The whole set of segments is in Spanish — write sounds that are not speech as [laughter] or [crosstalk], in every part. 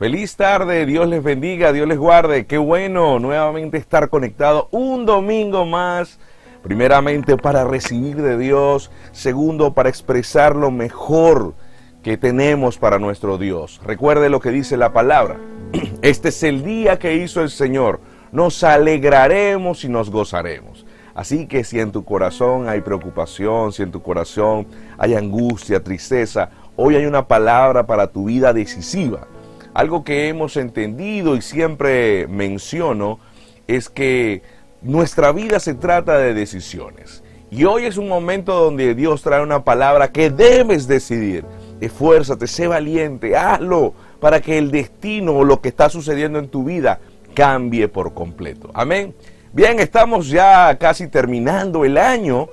Feliz tarde, Dios les bendiga, Dios les guarde. Qué bueno nuevamente estar conectado un domingo más. Primeramente para recibir de Dios, segundo para expresar lo mejor que tenemos para nuestro Dios. Recuerde lo que dice la palabra. [clears throat] Este es el día que hizo el Señor. Nos alegraremos y nos gozaremos. Así que si en tu corazón hay preocupación, si en tu corazón hay angustia, tristeza, hoy hay una palabra para tu vida decisiva. Algo que hemos entendido y siempre menciono es que nuestra vida se trata de decisiones. Y hoy es un momento donde Dios trae una palabra que debes decidir. Esfuérzate, sé valiente, hazlo para que el destino o lo que está sucediendo en tu vida cambie por completo. Amén. Bien, estamos ya casi terminando el año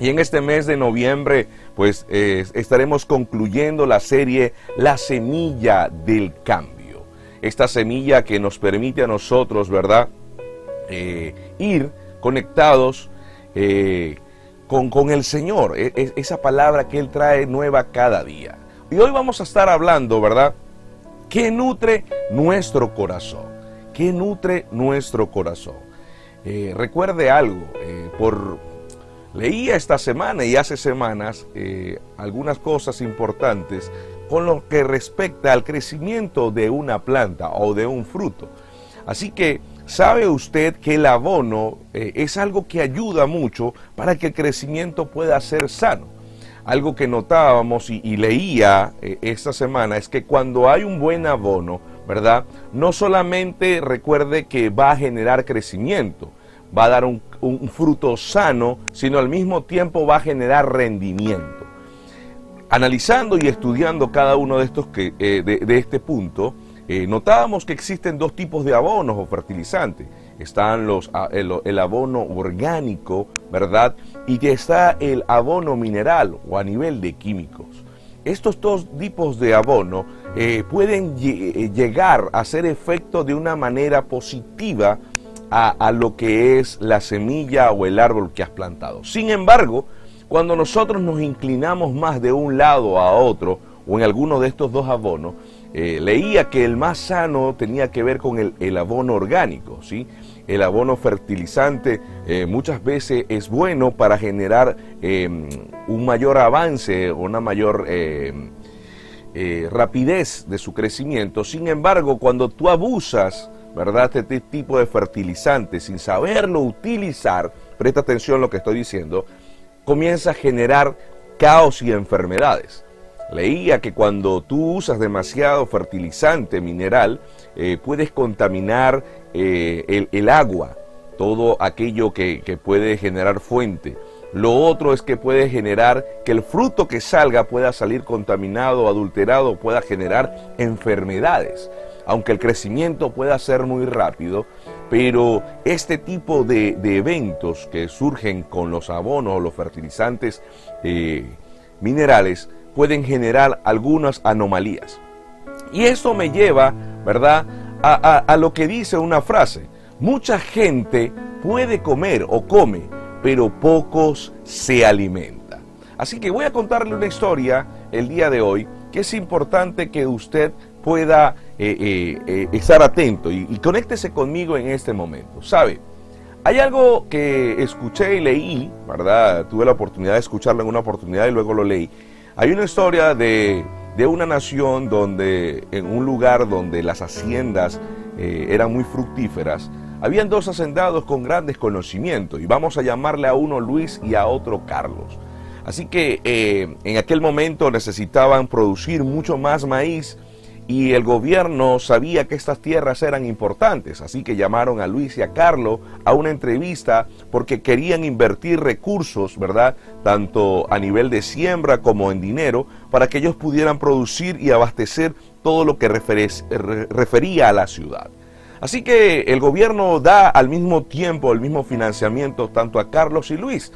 y en este mes de noviembre pues estaremos concluyendo la serie La semilla del cambio. Esta semilla que nos permite a nosotros, ¿verdad? Eh, ir conectados eh, con, con, el Señor, e, e, esa palabra que Él trae nueva cada día. Y hoy vamos a estar hablando, ¿verdad? ¿Qué nutre nuestro corazón? ¿Qué nutre nuestro corazón? Eh, recuerde algo, por leía esta semana y hace semanas algunas cosas importantes con lo que respecta al crecimiento de una planta o de un fruto. Así que ¿Sabe usted que el abono eh, es algo que ayuda mucho para que el crecimiento pueda ser sano? Algo que notábamos y, leía eh, esta semana es que cuando hay un buen abono, ¿verdad? No solamente recuerde que va a generar crecimiento, va a dar un, fruto sano, sino al mismo tiempo va a generar rendimiento. Analizando y estudiando cada uno de estos que, eh, de este punto, eh, notábamos que existen dos tipos de abonos o fertilizantes. Están los, ah, el, abono orgánico, ¿verdad? Y está el abono mineral o a nivel de químicos. Estos dos tipos de abono eh, pueden llegar a hacer efecto de una manera positiva a, lo que es la semilla o el árbol que has plantado. Sin embargo, cuando nosotros nos inclinamos más de un lado a otro o en alguno de estos dos abonos, eh, leía que el más sano tenía que ver con el, abono orgánico, ¿sí? El abono fertilizante eh, muchas veces es bueno para generar em, un mayor avance, una mayor eh, rapidez de su crecimiento. Sin embargo, cuando tú abusas, ¿verdad? Este tipo de fertilizante sin saberlo utilizar, presta atención a lo que estoy diciendo, comienza a generar caos y enfermedades. Leía que cuando tú usas demasiado fertilizante mineral, eh, puedes contaminar eh, el, agua, todo aquello que, que puede generar fuente. Lo otro es que puede generar que el fruto que salga pueda salir contaminado, adulterado, pueda generar enfermedades. Aunque el crecimiento pueda ser muy rápido, pero este tipo de, eventos que surgen con los abonos o los fertilizantes eh, minerales pueden generar algunas anomalías. Y eso me lleva, ¿verdad?, a, lo que dice una frase. Mucha gente puede comer o come, pero pocos se alimentan. Así que voy a contarle una historia el día de hoy que es importante que usted pueda eh, eh, eh, estar atento y, y conéctese conmigo en este momento. ¿Sabe? Hay algo que escuché y leí, ¿verdad? Tuve la oportunidad de escucharlo en una oportunidad y luego lo leí. Hay una historia de, una nación donde, en un lugar donde las haciendas eran muy fructíferas, habían dos hacendados con grandes conocimientos, y vamos a llamarle a uno Luis y a otro Carlos. Así que en aquel momento necesitaban producir mucho más maíz y el gobierno sabía que estas tierras eran importantes, así que llamaron a Luis y a Carlos a una entrevista porque querían invertir recursos, ¿verdad? Tanto a nivel de siembra como en dinero, para que ellos pudieran producir y abastecer todo lo que refería a la ciudad. Así que el gobierno da al mismo tiempo el mismo financiamiento tanto a Carlos y Luis.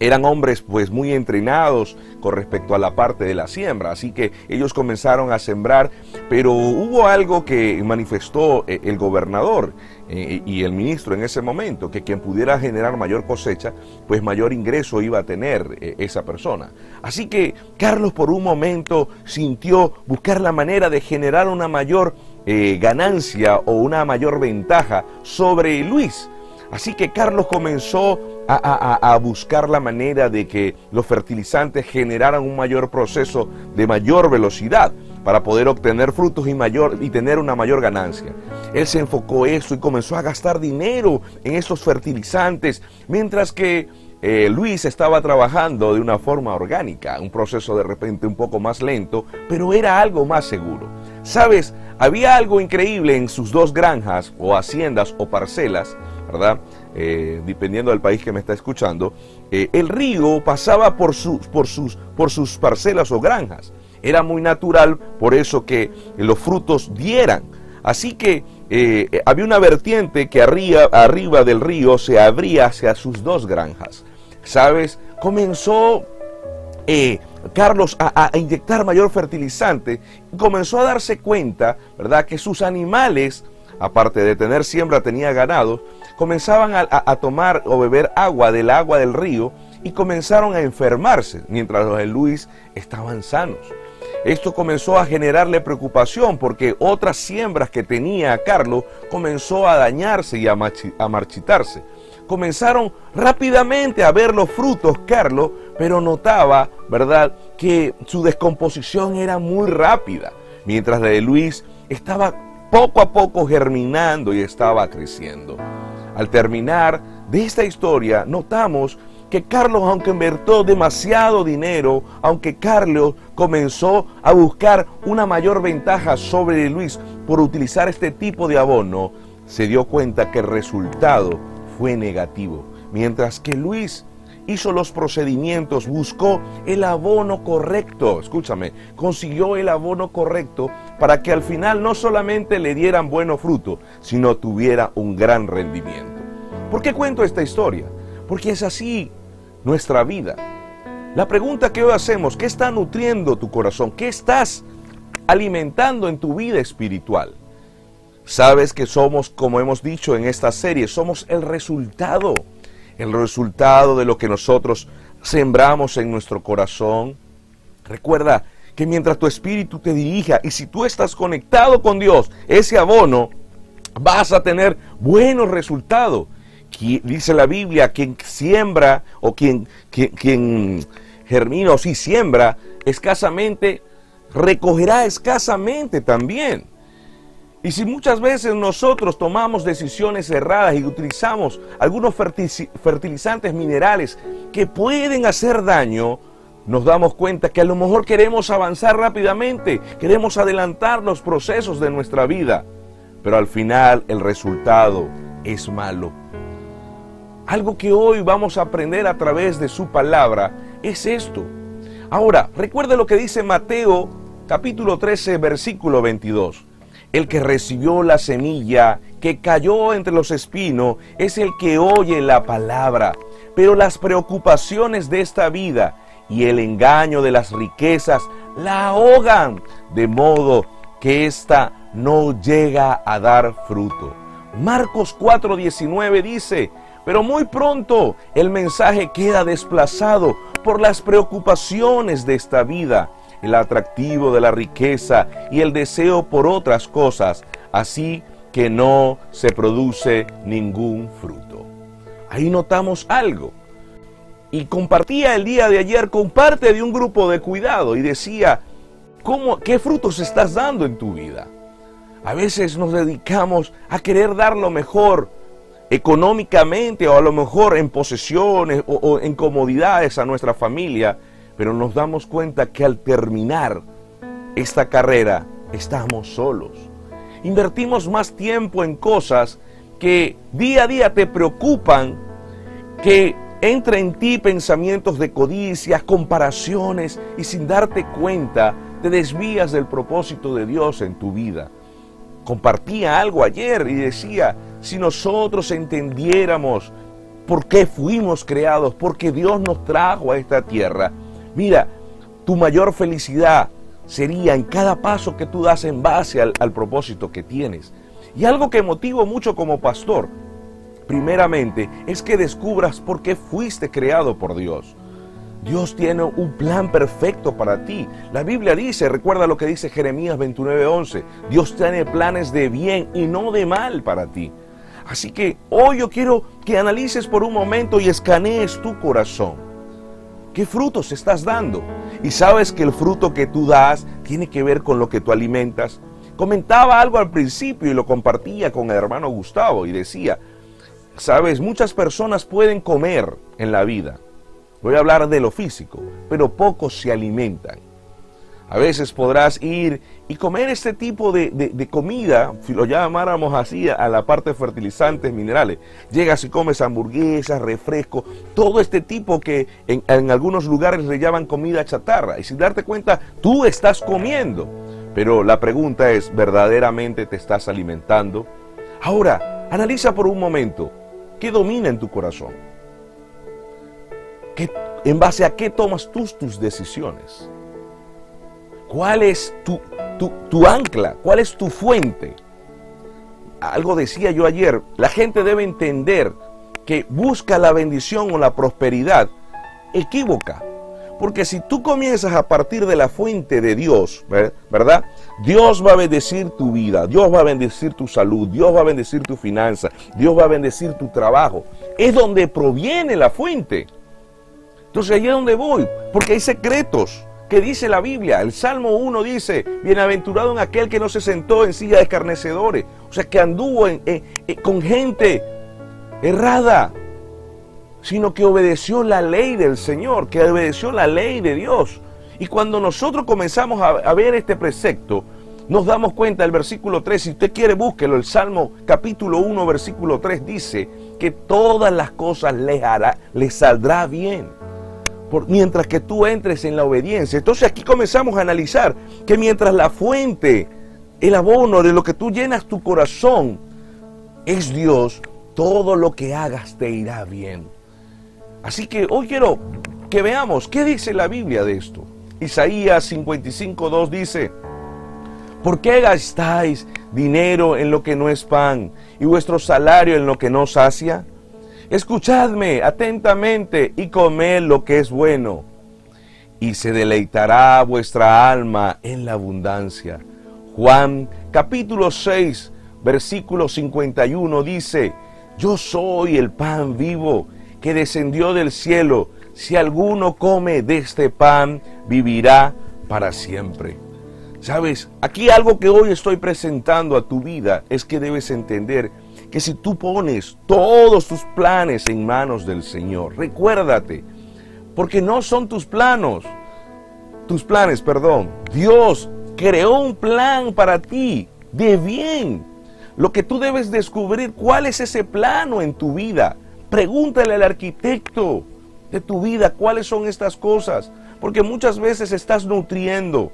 Eran hombres pues muy entrenados con respecto a la parte de la siembra, así que ellos comenzaron a sembrar, pero hubo algo que manifestó eh, el gobernador eh, y el ministro en ese momento, que quien pudiera generar mayor cosecha, pues mayor ingreso iba a tener eh, esa persona. Así que Carlos por un momento sintió buscar la manera de generar una mayor ganancia o una mayor ventaja sobre Luis. Así que Carlos comenzó a, buscar la manera de que los fertilizantes generaran un mayor proceso de mayor velocidad para poder obtener frutos y, mayor, y tener una mayor ganancia. Él se enfocó eso y comenzó a gastar dinero en esos fertilizantes, mientras que eh, Luis estaba trabajando de una forma orgánica, un proceso de repente un poco más lento, pero era algo más seguro. Sabes, había algo increíble en sus dos granjas o haciendas o parcelas ¿verdad? Eh, dependiendo del país que me está escuchando, eh, el río pasaba por sus, por, sus, por sus parcelas o granjas. Era muy natural por eso que los frutos dieran. Así que eh, había una vertiente que arriba, arriba del río se abría hacia sus dos granjas. ¿Sabes? Comenzó Carlos a, a, inyectar mayor fertilizante y comenzó a darse cuenta, ¿verdad?, que sus animales, aparte de tener siembra, tenía ganado, comenzaban a, tomar o beber agua del agua del río y comenzaron a enfermarse, mientras los de Luis estaban sanos. Esto comenzó a generarle preocupación porque otras siembras que tenía Carlos comenzó a dañarse y a, marchitarse. Comenzaron rápidamente a ver los frutos Carlos, pero notaba, ¿verdad?, que su descomposición era muy rápida, mientras la de Luis estaba poco a poco germinando y estaba creciendo. Al terminar de esta historia, notamos que Carlos, aunque invirtió demasiado dinero, aunque Carlos comenzó a buscar una mayor ventaja sobre Luis por utilizar este tipo de abono, se dio cuenta que el resultado fue negativo. Mientras que Luis hizo los procedimientos, buscó el abono correcto, escúchame, consiguió el abono correcto para que al final no solamente le dieran bueno fruto, sino tuviera un gran rendimiento. ¿Por qué cuento esta historia? Porque es así nuestra vida. La pregunta que hoy hacemos, ¿qué está nutriendo tu corazón? ¿Qué estás alimentando en tu vida espiritual? Sabes que somos, como hemos dicho en esta serie, somos el resultado el resultado de lo que nosotros sembramos en nuestro corazón. Recuerda que mientras tu espíritu te dirija y si tú estás conectado con Dios, ese abono, vas a tener buenos resultados. Dice la Biblia, quien siembra o quien, quien, germina o si siembra escasamente, recogerá escasamente también. Y si muchas veces nosotros tomamos decisiones erradas y utilizamos algunos fertilizantes minerales que pueden hacer daño, nos damos cuenta que a lo mejor queremos avanzar rápidamente, queremos adelantar los procesos de nuestra vida, pero al final el resultado es malo. Algo que hoy vamos a aprender a través de su palabra es esto. Ahora, recuerde lo que dice Mateo capítulo 13, versículo 22. El que recibió la semilla que cayó entre los espinos es el que oye la palabra, pero las preocupaciones de esta vida y el engaño de las riquezas la ahogan, de modo que ésta no llega a dar fruto. Marcos 4:19 dice, pero muy pronto el mensaje queda desplazado por las preocupaciones de esta vida el atractivo de la riqueza y el deseo por otras cosas, así que no se produce ningún fruto. Ahí notamos algo. Y compartía el día de ayer con parte de un grupo de cuidado y decía, ¿cómo, ¿qué frutos estás dando en tu vida? A veces nos dedicamos a querer dar lo mejor económicamente o a lo mejor en posesiones o, o en comodidades a nuestra familia, pero nos damos cuenta que al terminar esta carrera estamos solos. Invertimos más tiempo en cosas que día a día te preocupan, que entra en ti pensamientos de codicias, comparaciones y sin darte cuenta te desvías del propósito de Dios en tu vida. Compartía algo ayer y decía, si nosotros entendiéramos por qué fuimos creados, porque Dios nos trajo a esta tierra. Mira, tu mayor felicidad sería en cada paso que tú das en base al, al propósito que tienes. Y algo que motivo mucho como pastor, primeramente, es que descubras por qué fuiste creado por Dios. Dios tiene un plan perfecto para ti. La Biblia dice, recuerda lo que dice Jeremías 29:11, Dios tiene planes de bien y no de mal para ti. Así que hoy yo quiero que analices por un momento y escanees tu corazón. ¿Qué frutos estás dando? Y sabes que el fruto que tú das tiene que ver con lo que tú alimentas. Comentaba algo al principio y lo compartía con el hermano Gustavo y decía, sabes, muchas personas pueden comer en la vida. Voy a hablar de lo físico, pero pocos se alimentan. A veces podrás ir y comer este tipo de, comida, si lo llamáramos así, a la parte de fertilizantes, minerales. Llegas y comes hamburguesas, refrescos, todo este tipo que en, en algunos lugares le llaman comida chatarra. Y sin darte cuenta, tú estás comiendo. Pero la pregunta es, ¿verdaderamente te estás alimentando? Ahora, analiza por un momento, ¿qué domina en tu corazón? ¿Qué, ¿En base a qué tomas tú tus decisiones? ¿Cuál es tu, tu, ancla? ¿Cuál es tu fuente? Algo decía yo ayer, la gente debe entender que busca la bendición o la prosperidad equívoca. Porque si tú comienzas a partir de la fuente de Dios, ¿verdad? Dios va a bendecir tu vida, Dios va a bendecir tu salud, Dios va a bendecir tu finanza, Dios va a bendecir tu trabajo. Es donde proviene la fuente. Entonces ahí es donde voy, porque hay secretos que dice la Biblia. El Salmo 1 dice, bienaventurado en aquel que no se sentó en silla de escarnecedores, o sea, que anduvo con gente errada, sino que obedeció la ley del Señor, que obedeció la ley de Dios. Y cuando nosotros comenzamos a, ver este precepto, nos damos cuenta, el versículo 3, si usted quiere búsquelo, el Salmo capítulo 1, versículo 3 dice que todas las cosas les, hará, les saldrá bien mientras que tú entres en la obediencia. Entonces aquí comenzamos a analizar que mientras la fuente, el abono de lo que tú llenas tu corazón es Dios, todo lo que hagas te irá bien. Así que hoy quiero que veamos qué dice la Biblia de esto. Isaías 55.2 dice, ¿por qué gastáis dinero en lo que no es pan y vuestro salario en lo que no sacia? Escuchadme atentamente y comed lo que es bueno, y se deleitará vuestra alma en la abundancia. Juan capítulo 6, versículo 51 dice, Yo soy el pan vivo que descendió del cielo. Si alguno come de este pan, vivirá para siempre. Sabes, aquí algo que hoy estoy presentando a tu vida es que debes entender que si tú pones todos tus planes en manos del Señor, recuérdate, porque no son tus planos, tus planes, perdón. Dios creó un plan para ti de bien. Lo que tú debes descubrir, ¿cuál es ese plano en tu vida? Pregúntale al arquitecto de tu vida cuáles son estas cosas, porque muchas veces estás nutriendo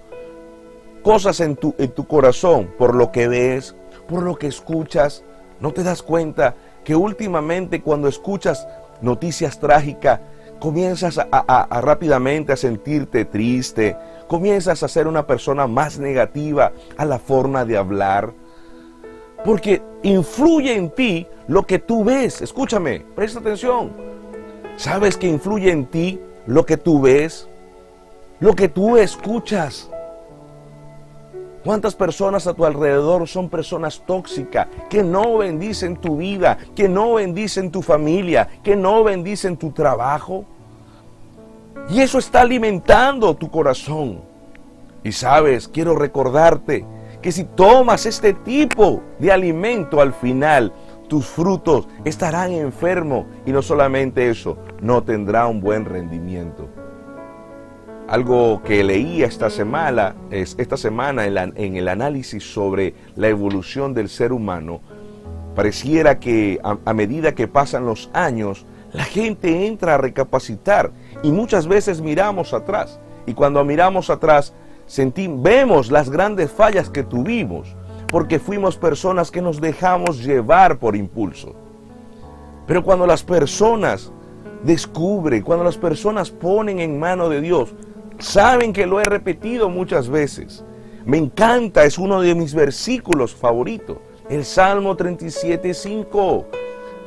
cosas en tu, en tu corazón por lo que ves, por lo que escuchas, ¿No te das cuenta que últimamente cuando escuchas noticias trágicas, comienzas a, rápidamente a sentirte triste, comienzas a ser una persona más negativa a la forma de hablar? Porque influye en ti lo que tú ves. Escúchame, presta atención. ¿Sabes que influye en ti lo que tú ves? Lo que tú escuchas. ¿Cuántas personas a tu alrededor son personas tóxicas que no bendicen tu vida, que no bendicen tu familia, que no bendicen tu trabajo? Y eso está alimentando tu corazón. Y sabes, quiero recordarte que si tomas este tipo de alimento al final, tus frutos estarán enfermos y no solamente eso, no tendrá un buen rendimiento. Algo que leí esta semana, es, esta semana en, el análisis sobre la evolución del ser humano, pareciera que a, medida que pasan los años, la gente entra a recapacitar y muchas veces miramos atrás. Y cuando miramos atrás, sentimos, vemos las grandes fallas que tuvimos, porque fuimos personas que nos dejamos llevar por impulso. Pero cuando las personas descubren, cuando las personas ponen en mano de Dios, saben que lo he repetido muchas veces. Me encanta, es uno de mis versículos favoritos. El Salmo 37, 5.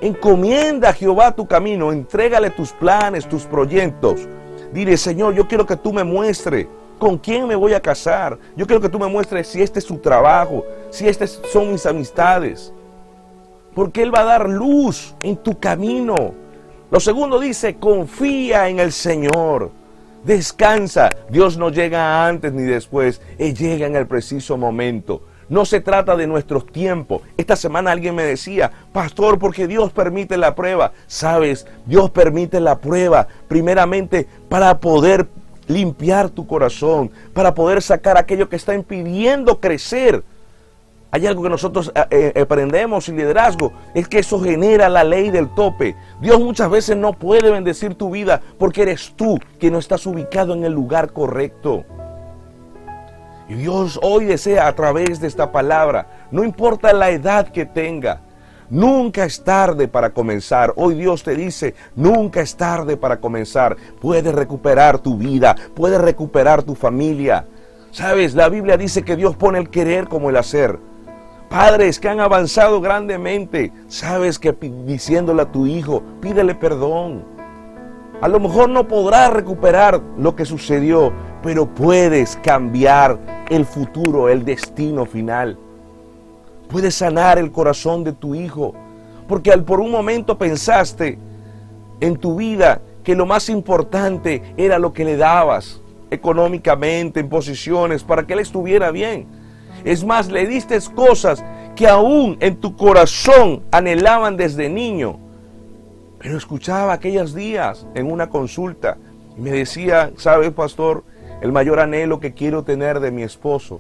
Encomienda a Jehová tu camino, entrégale tus planes, tus proyectos. Dile, Señor, yo quiero que tú me muestres con quién me voy a casar. Yo quiero que tú me muestres si este es su trabajo, si estas son mis amistades. Porque Él va a dar luz en tu camino. Lo segundo dice, confía en el Señor. Descansa. Dios no llega antes ni después. Él llega en el preciso momento. No se trata de nuestros tiempos. Esta semana alguien me decía, pastor, porque Dios permite la prueba. Sabes, Dios permite la prueba primeramente para poder limpiar tu corazón, para poder sacar aquello que está impidiendo crecer. Hay algo que nosotros eh, eh, aprendemos en liderazgo, es que eso genera la ley del tope. Dios muchas veces no puede bendecir tu vida porque eres tú que no estás ubicado en el lugar correcto. Y Dios hoy desea a través de esta palabra, no importa la edad que tenga, nunca es tarde para comenzar. Hoy Dios te dice, nunca es tarde para comenzar. Puedes recuperar tu vida, puedes recuperar tu familia. Sabes, la Biblia dice que Dios pone el querer como el hacer. Padres que han avanzado grandemente, sabes que diciéndole a tu hijo, pídele perdón. A lo mejor no podrás recuperar lo que sucedió, pero puedes cambiar el futuro, el destino final. Puedes sanar el corazón de tu hijo, porque al por un momento pensaste en tu vida que lo más importante era lo que le dabas económicamente, en posiciones, para que él estuviera bien. Es más, le diste cosas que aún en tu corazón anhelaban desde niño. Pero escuchaba aquellos días en una consulta y me decía, ¿sabes, pastor? El mayor anhelo que quiero tener de mi esposo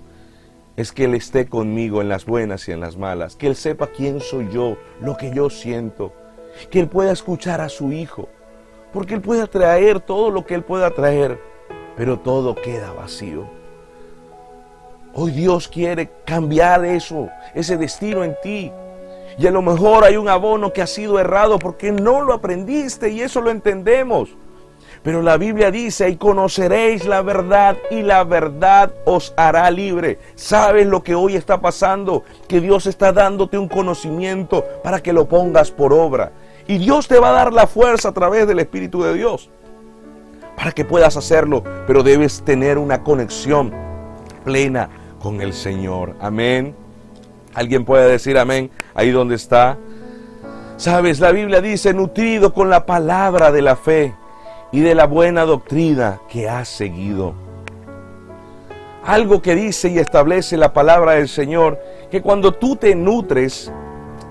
es que Él esté conmigo en las buenas y en las malas, que Él sepa quién soy yo, lo que yo siento, que Él pueda escuchar a su hijo, porque Él puede traer todo lo que Él pueda traer, pero todo queda vacío. Hoy Dios quiere cambiar eso, ese destino en ti. Y a lo mejor hay un abono que ha sido errado porque no lo aprendiste y eso lo entendemos. Pero la Biblia dice, y conoceréis la verdad y la verdad os hará libre. ¿Sabes lo que hoy está pasando? Que Dios está dándote un conocimiento para que lo pongas por obra. Y Dios te va a dar la fuerza a través del Espíritu de Dios para que puedas hacerlo. Pero debes tener una conexión plena con el Señor. Amén. ¿Alguien puede decir amén ahí donde está? Sabes, la Biblia dice, nutrido con la palabra de la fe y de la buena doctrina que has seguido. Algo que dice y establece la palabra del Señor, que cuando tú te nutres,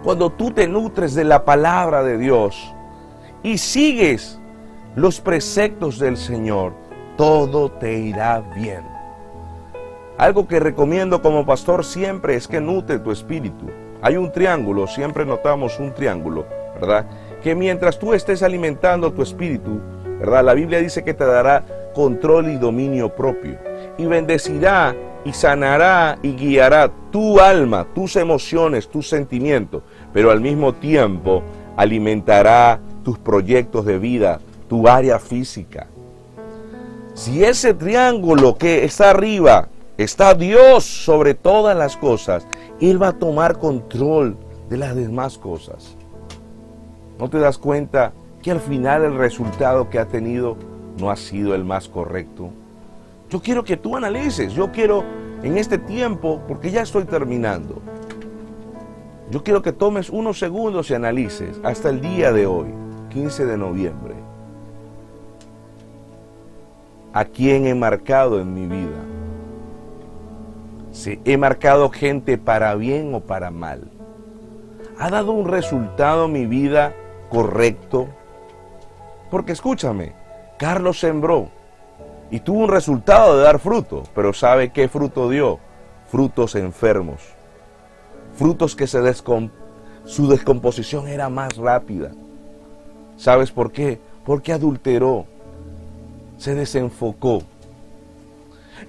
cuando tú te nutres de la palabra de Dios y sigues los preceptos del Señor, todo te irá bien. Algo que recomiendo como pastor siempre es que nutre tu espíritu. Hay un triángulo, siempre notamos un triángulo, ¿verdad? Que mientras tú estés alimentando tu espíritu, la Biblia dice que te dará control y dominio propio. Y bendecirá y sanará y guiará tu alma, tus emociones, tus sentimientos. Pero al mismo tiempo alimentará tus proyectos de vida, tu área física. Si ese triángulo que está arriba está Dios sobre todas las cosas, Él va a tomar control de las demás cosas. ¿No te das cuenta que al final el resultado que ha tenido no ha sido el más correcto. Yo quiero que tú analices, yo quiero en este tiempo, porque ya estoy terminando, yo quiero que tomes unos segundos y analices hasta el día de hoy, 15 de noviembre, a quién he marcado en mi vida. Si he marcado gente para bien o para mal. ¿Ha dado un resultado mi vida correcto? Porque escúchame, Carlos sembró y tuvo un resultado de dar fruto, pero ¿sabe qué fruto dio? Frutos enfermos, frutos que su descomposición era más rápida. ¿Sabes por qué? Porque adulteró, se desenfocó.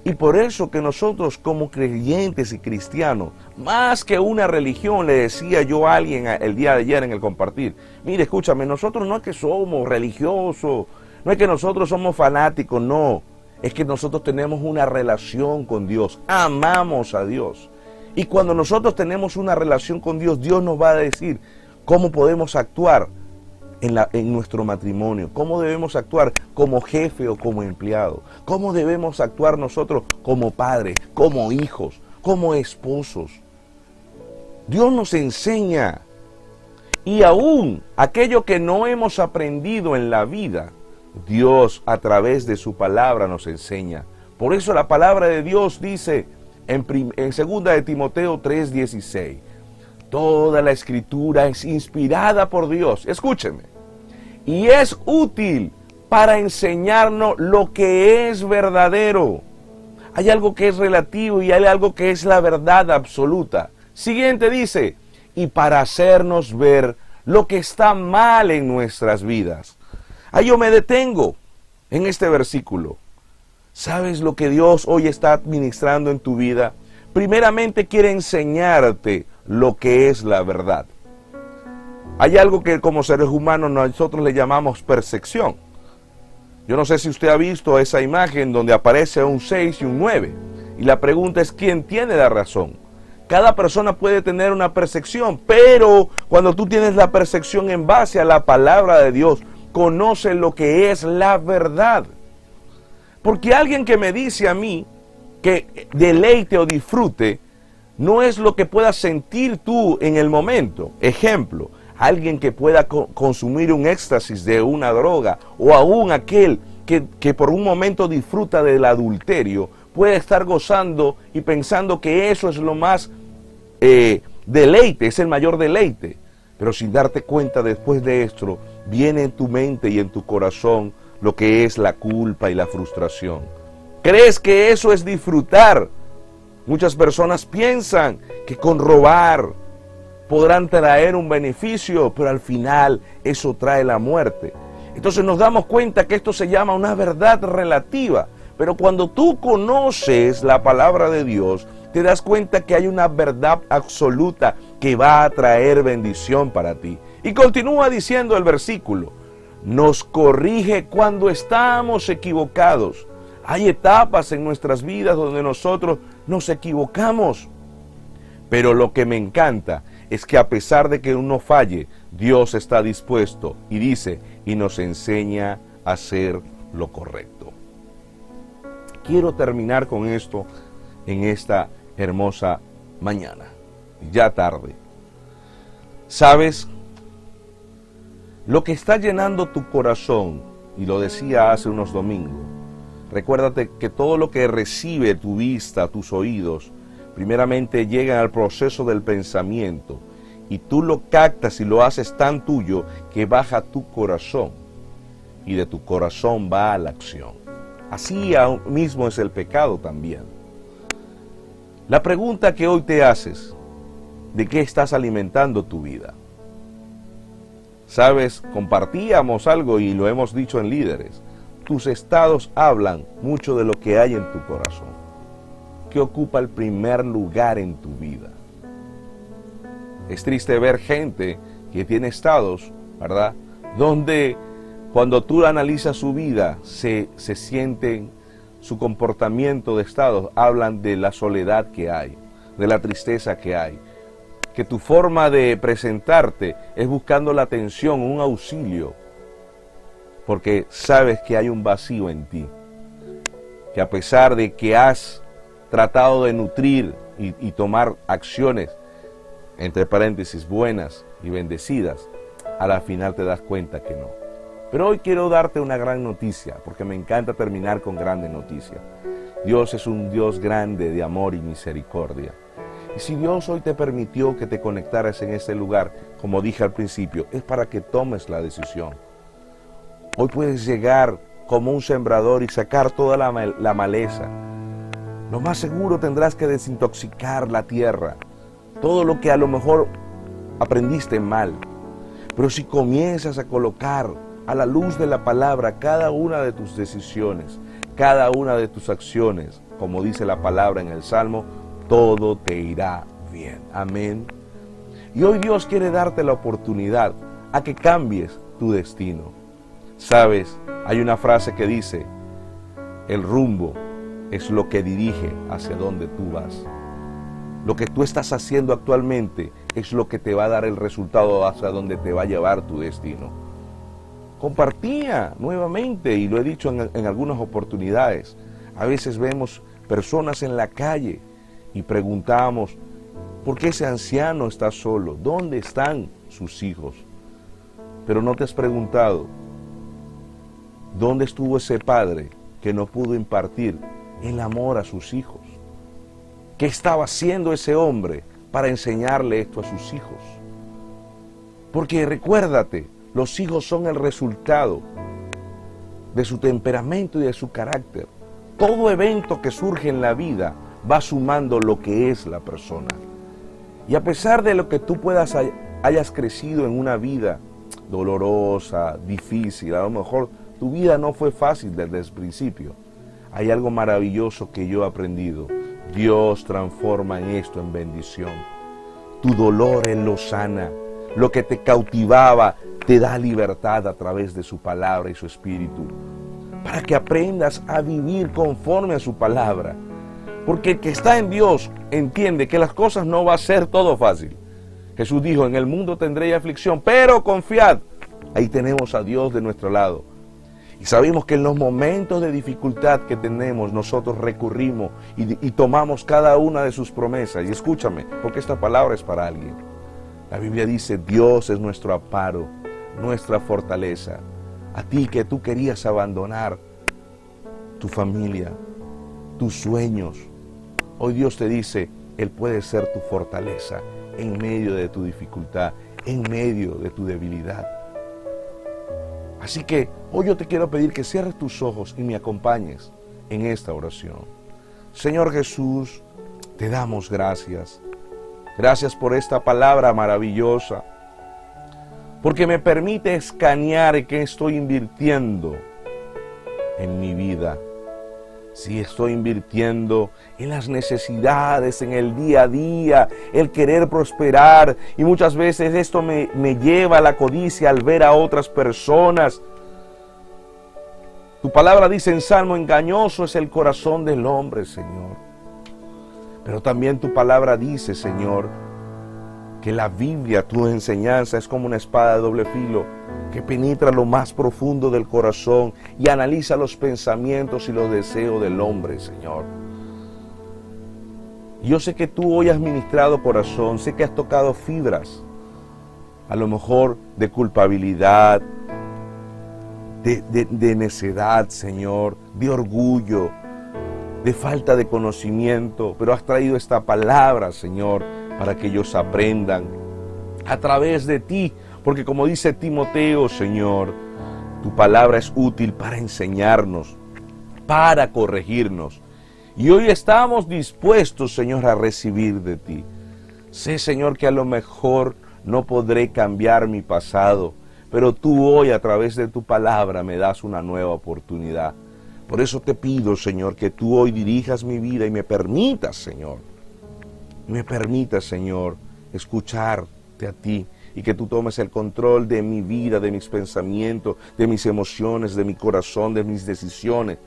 Y por eso que nosotros como creyentes y cristianos, más que una religión, le decía yo a alguien el día de ayer en el compartir, mire, escúchame, nosotros no es que somos religiosos, no es que nosotros somos fanáticos, no, es que nosotros tenemos una relación con Dios, amamos a Dios. Y cuando nosotros tenemos una relación con Dios, Dios nos va a decir cómo podemos actuar en, nuestro matrimonio, cómo debemos actuar como jefe o como empleado, cómo debemos actuar nosotros como padres, como hijos, como esposos. Dios nos enseña y aún aquello que no hemos aprendido en la vida, Dios a través de su palabra nos enseña. Por eso la palabra de Dios dice en, 2 de Timoteo 3:16, toda la escritura es inspirada por Dios. Escúcheme y es útil para enseñarnos lo que es verdadero. Hay algo que es relativo y hay algo que es la verdad absoluta. Siguiente dice, y para hacernos ver lo que está mal en nuestras vidas. Ahí yo me detengo en este versículo. ¿Sabes lo que Dios hoy está administrando en tu vida? Primeramente quiere enseñarte lo que es la verdad. Hay algo que como seres humanos nosotros le llamamos percepción. Yo no sé si usted ha visto esa imagen donde aparece un 6 y un 9. Y la pregunta es, ¿quién tiene la razón? Cada persona puede tener una percepción, pero cuando tú tienes la percepción en base a la palabra de Dios, conoce lo que es la verdad. Porque alguien que me dice a mí que deleite o disfrute, no es lo que puedas sentir tú en el momento. Ejemplo, alguien que pueda consumir un éxtasis de una droga o aún aquel que, por un momento disfruta del adulterio, puede estar gozando y pensando que eso es lo más eh, deleite, es el mayor deleite. Pero sin darte cuenta después de esto, viene en tu mente y en tu corazón lo que es la culpa y la frustración. ¿Crees que eso es disfrutar? Muchas personas piensan que con robar, podrán traer un beneficio, pero al final eso trae la muerte. Entonces nos damos cuenta que esto se llama una verdad relativa. Pero cuando tú conoces la palabra de Dios, te das cuenta que hay una verdad absoluta que va a traer bendición para ti. Y continúa diciendo el versículo, nos corrige cuando estamos equivocados. Hay etapas en nuestras vidas donde nosotros nos equivocamos. Pero lo que me encanta es que a pesar de que uno falle, Dios está dispuesto y dice y nos enseña a hacer lo correcto. Quiero terminar con esto en esta hermosa mañana, ya tarde. ¿Sabes? Lo que está llenando tu corazón, y lo decía hace unos domingos, recuérdate que todo lo que recibe tu vista, tus oídos, primeramente llegan al proceso del pensamiento y tú lo captas y lo haces tan tuyo que baja tu corazón y de tu corazón va a la acción. Así mismo es el pecado también. La pregunta que hoy te haces, ¿de qué estás alimentando tu vida? Sabes, compartíamos algo y lo hemos dicho en líderes. Tus estados hablan mucho de lo que hay en tu corazón que ocupa el primer lugar en tu vida. Es triste ver gente que tiene estados, ¿verdad? Donde cuando tú analizas su vida, se, se sienten su comportamiento de estados, hablan de la soledad que hay, de la tristeza que hay. Que tu forma de presentarte es buscando la atención, un auxilio, porque sabes que hay un vacío en ti. Que a pesar de que has tratado de nutrir y, tomar acciones, entre paréntesis, buenas y bendecidas, a la final te das cuenta que no. Pero hoy quiero darte una gran noticia, porque me encanta terminar con grandes noticias. Dios es un Dios grande de amor y misericordia. Y si Dios hoy te permitió que te conectaras en ese lugar, como dije al principio, es para que tomes la decisión. Hoy puedes llegar como un sembrador y sacar toda la maleza, lo más seguro tendrás que desintoxicar la tierra, todo lo que a lo mejor aprendiste mal. Pero si comienzas a colocar a la luz de la palabra cada una de tus decisiones, cada una de tus acciones, como dice la palabra en el Salmo, todo te irá bien. Amén. Y hoy Dios quiere darte la oportunidad a que cambies tu destino. Sabes, hay una frase que dice, el rumbo es lo que dirige hacia donde tú vas. Lo que tú estás haciendo actualmente es lo que te va a dar el resultado hacia donde te va a llevar tu destino. Compartía nuevamente, y lo he dicho en algunas oportunidades, a veces vemos personas en la calle y preguntamos, ¿por qué ese anciano está solo? ¿Dónde están sus hijos? Pero no te has preguntado, ¿dónde estuvo ese padre que no pudo impartir el amor a sus hijos? ¿Qué estaba haciendo ese hombre para enseñarle esto a sus hijos? Porque recuérdate, los hijos son el resultado de su temperamento y de su carácter. Todo evento que surge en la vida va sumando lo que es la persona. Y a pesar de lo que tú puedas hayas crecido en una vida dolorosa, difícil, a lo mejor tu vida no fue fácil desde el principio. Hay algo maravilloso que yo he aprendido. Dios transforma en esto en bendición. Tu dolor Él lo sana. Lo que te cautivaba te da libertad a través de su palabra y su espíritu. Para que aprendas a vivir conforme a su palabra porque el que está en Dios entiende que las cosas no va a ser todo fácil. Jesús dijo, en el mundo tendréis aflicción, pero confiad. Ahí tenemos a Dios de nuestro lado. Y sabemos que en los momentos de dificultad que tenemos, nosotros recurrimos y, y, tomamos cada una de sus promesas. Y escúchame, porque esta palabra es para alguien. La Biblia dice, Dios es nuestro amparo, nuestra fortaleza. A ti que tú querías abandonar tu familia, tus sueños, Hoy Dios te dice, Él puede ser tu fortaleza en medio de tu dificultad, en medio de tu debilidad. Así que hoy yo te quiero pedir que cierres tus ojos y me acompañes en esta oración. Señor Jesús, te damos gracias. Gracias por esta palabra maravillosa, porque me permite escanear que estoy invirtiendo en mi vida si estoy invirtiendo en las necesidades, en el día a día, el querer prosperar. Y muchas veces esto me, me, lleva a la codicia al ver a otras personas. Tu palabra dice en Salmo, engañoso es el corazón del hombre, Señor. Pero también tu palabra dice, Señor, que la Biblia, tu enseñanza, es como una espada de doble filo que penetra lo más profundo del corazón y analiza los pensamientos y los deseos del hombre, Señor. Yo sé que tú hoy has ministrado corazón, sé que has tocado fibras, a lo mejor de culpabilidad, de, necedad, Señor, de orgullo, de falta de conocimiento, pero has traído esta palabra, Señor, para que ellos aprendan a través de ti, porque como dice Timoteo, Señor, tu palabra es útil para enseñarnos, para corregirnos. Y hoy estamos dispuestos, Señor, a recibir de ti. Sé, Señor, que a lo mejor no podré cambiar mi pasado, pero tú hoy a través de tu palabra me das una nueva oportunidad. Por eso te pido, Señor, que tú hoy dirijas mi vida y me permitas, Señor, me permita, Señor, escucharte a ti y que tú tomes el control de mi vida, de mis pensamientos, de mis emociones, de mi corazón, de mis decisiones,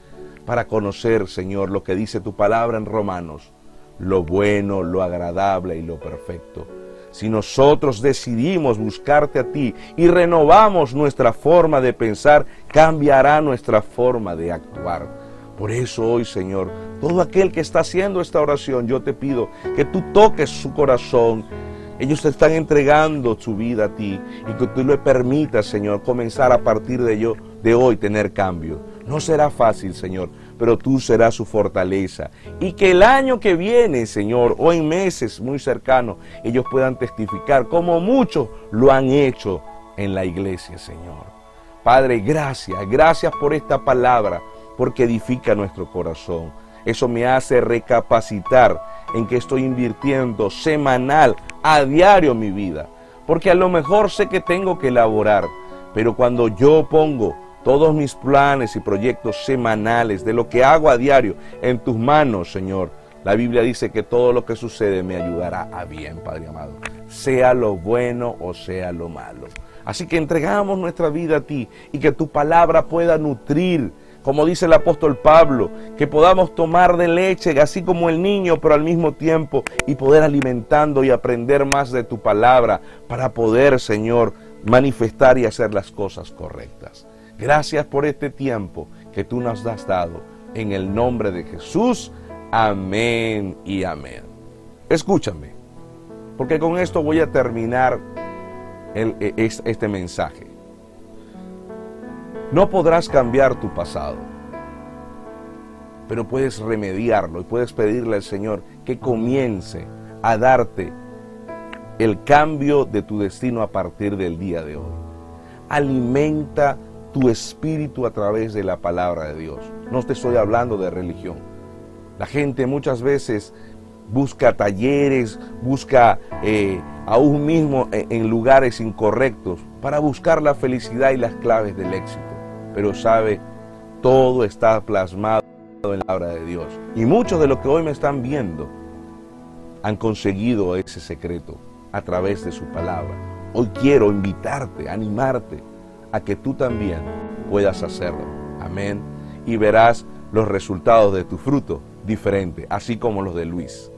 para conocer, Señor, lo que dice tu palabra en Romanos, lo bueno, lo agradable y lo perfecto. Si nosotros decidimos buscarte a ti y renovamos nuestra forma de pensar, cambiará nuestra forma de actuar. Por eso hoy, Señor, todo aquel que está haciendo esta oración, yo te pido que tú toques su corazón. Ellos te están entregando su vida a ti y que tú le permitas, Señor, comenzar a partir de, yo, de hoy tener cambio. No será fácil, Señor, pero tú serás su fortaleza. Y que el año que viene, Señor, o en meses muy cercanos, ellos puedan testificar como muchos lo han hecho en la iglesia, Señor. Padre, gracias, gracias por esta palabra porque edifica nuestro corazón. Eso me hace recapacitar en que estoy invirtiendo semanal, a diario mi vida. Porque a lo mejor sé que tengo que elaborar, pero cuando yo pongo todos mis planes y proyectos semanales, de lo que hago a diario, en tus manos, Señor. La Biblia dice que todo lo que sucede me ayudará a bien, Padre amado, sea lo bueno o sea lo malo. Así que entregamos nuestra vida a ti y que tu palabra pueda nutrir, como dice el apóstol Pablo, que podamos tomar de leche, así como el niño, pero al mismo tiempo, y poder alimentando y aprender más de tu palabra para poder, Señor, manifestar y hacer las cosas correctas. Gracias por este tiempo que tú nos has dado. En el nombre de Jesús. Amén y amén. Escúchame, porque con esto voy a terminar e, este mensaje. No podrás cambiar tu pasado, pero puedes remediarlo y puedes pedirle al Señor que comience a darte el cambio de tu destino a partir del día de hoy. Alimenta tu espíritu a través de la palabra de Dios. No te estoy hablando de religión. La gente muchas veces busca talleres, busca eh, aún mismo en lugares incorrectos para buscar la felicidad y las claves del éxito. Pero sabe, todo está plasmado en la palabra de Dios. Y muchos de los que hoy me están viendo han conseguido ese secreto a través de su palabra. Hoy quiero invitarte, animarte que tú también puedas hacerlo. Amén. Y verás los resultados de tu fruto diferente, así como los de Luis.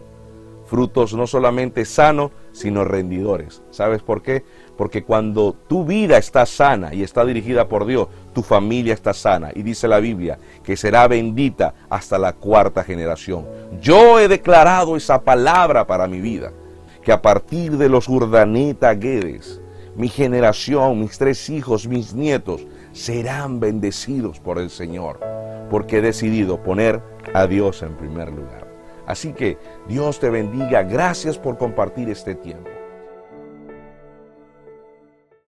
Frutos no solamente sanos, sino rendidores. ¿Sabes por qué? Porque cuando tu vida está sana y está dirigida por Dios, tu familia está sana. Y dice la Biblia que será bendita hasta la cuarta generación. Yo he declarado esa palabra para mi vida, que a partir de los Urdaneta Guedes, mi generación, mis tres hijos, mis nietos, serán bendecidos por el Señor, porque he decidido poner a Dios en primer lugar. Así que Dios te bendiga. Gracias por compartir este tiempo.